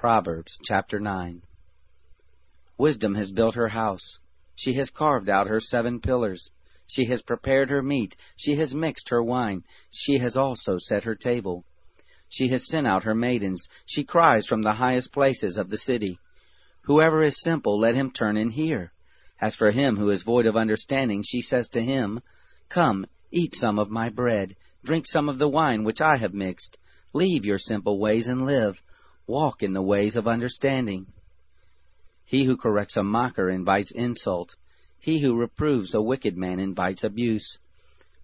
Proverbs chapter 9. Wisdom has built her house. She has carved out her seven pillars. She has prepared her meat. She has mixed her wine. She has also set her table. She has sent out her maidens. She cries from the highest places of the city. Whoever is simple, let him turn and hear. As for him who is void of understanding, she says to him, Come, eat some of my bread Drink some of the wine which I have mixed. Leave your simple ways and live. Walk in the ways of understanding. He who corrects a mocker invites insult. He who reproves a wicked man invites abuse.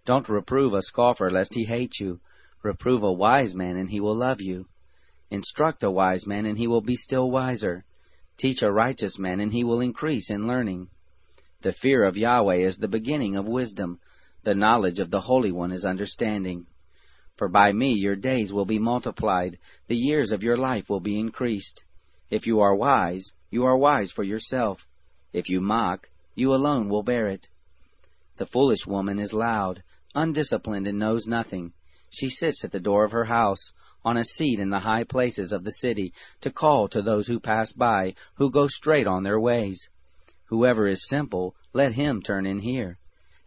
Don't reprove a scoffer lest he hate you. Reprove a wise man and he will love you. Instruct a wise man and he will be still wiser. Teach a righteous man and he will increase in learning. The fear of Yahweh is the beginning of wisdom. The knowledge of the Holy One is understanding. For by me your days will be multiplied, the years of your life will be increased. If you are wise, you are wise for yourself. If you mock, you alone will bear it. The foolish woman is loud, undisciplined, and knows nothing. She sits at the door of her house, on a seat in the high places of the city, to call to those who pass by, who go straight on their ways. Whoever is simple, let him turn in here.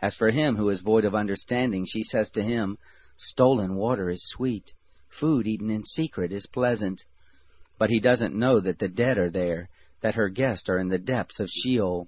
As for him who is void of understanding, she says to him, Stolen water is sweet, food eaten in secret is pleasant. But he doesn't know that the dead are there, that her guests are in the depths of Sheol.